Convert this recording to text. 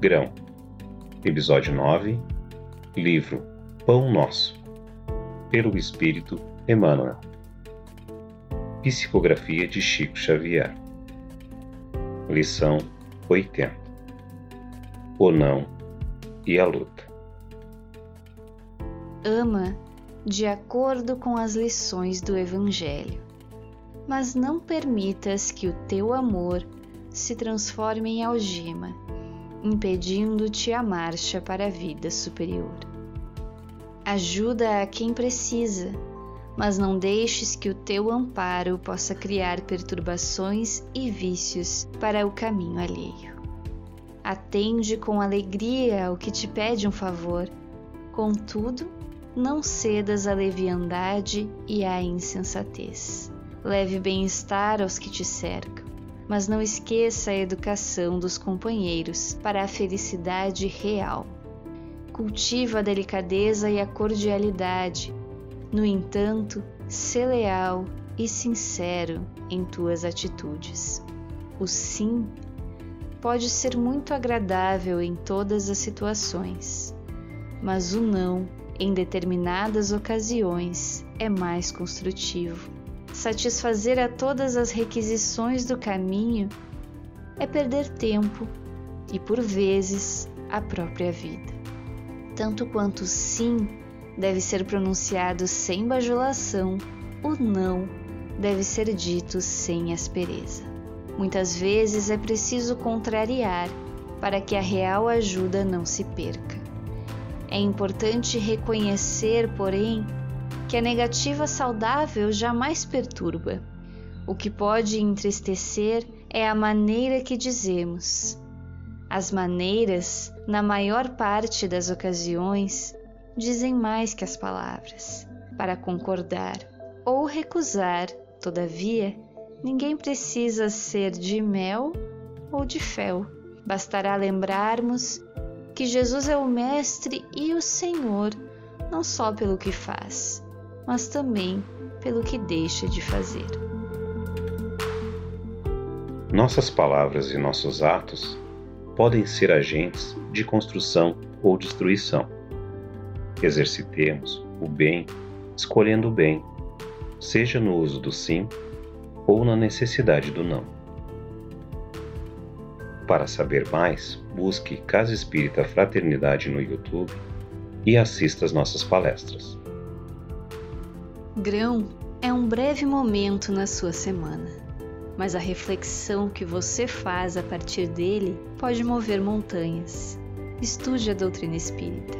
Grão, Episódio 9 Livro Pão Nosso, pelo Espírito Emmanuel. Psicografia de Chico Xavier. Lição 80 O Não e a Luta. Ama de acordo com as lições do Evangelho, mas não permitas que o teu amor se transforme em algema impedindo-te a marcha para a vida superior. Ajuda a quem precisa, mas não deixes que o teu amparo possa criar perturbações e vícios para o caminho alheio. Atende com alegria ao que te pede um favor, contudo, não cedas à leviandade e à insensatez. Leve bem-estar aos que te cercam mas não esqueça a educação dos companheiros para a felicidade real. Cultiva a delicadeza e a cordialidade. No entanto, sê leal e sincero em tuas atitudes. O sim pode ser muito agradável em todas as situações, mas o não, em determinadas ocasiões, é mais construtivo satisfazer a todas as requisições do caminho é perder tempo e, por vezes, a própria vida. Tanto quanto sim deve ser pronunciado sem bajulação, o não deve ser dito sem aspereza. Muitas vezes é preciso contrariar para que a real ajuda não se perca. É importante reconhecer, porém, que a negativa saudável jamais perturba. O que pode entristecer é a maneira que dizemos. As maneiras, na maior parte das ocasiões, dizem mais que as palavras. Para concordar ou recusar, todavia, ninguém precisa ser de mel ou de fel. Bastará lembrarmos que Jesus é o Mestre e o Senhor, não só pelo que faz, mas também pelo que deixa de fazer. Nossas palavras e nossos atos podem ser agentes de construção ou destruição. Exercitemos o bem escolhendo o bem, seja no uso do sim ou na necessidade do não. Para saber mais, busque Casa Espírita Fraternidade no YouTube e assista às nossas palestras. Grão é um breve momento na sua semana, mas a reflexão que você faz a partir dele pode mover montanhas. Estude a doutrina espírita.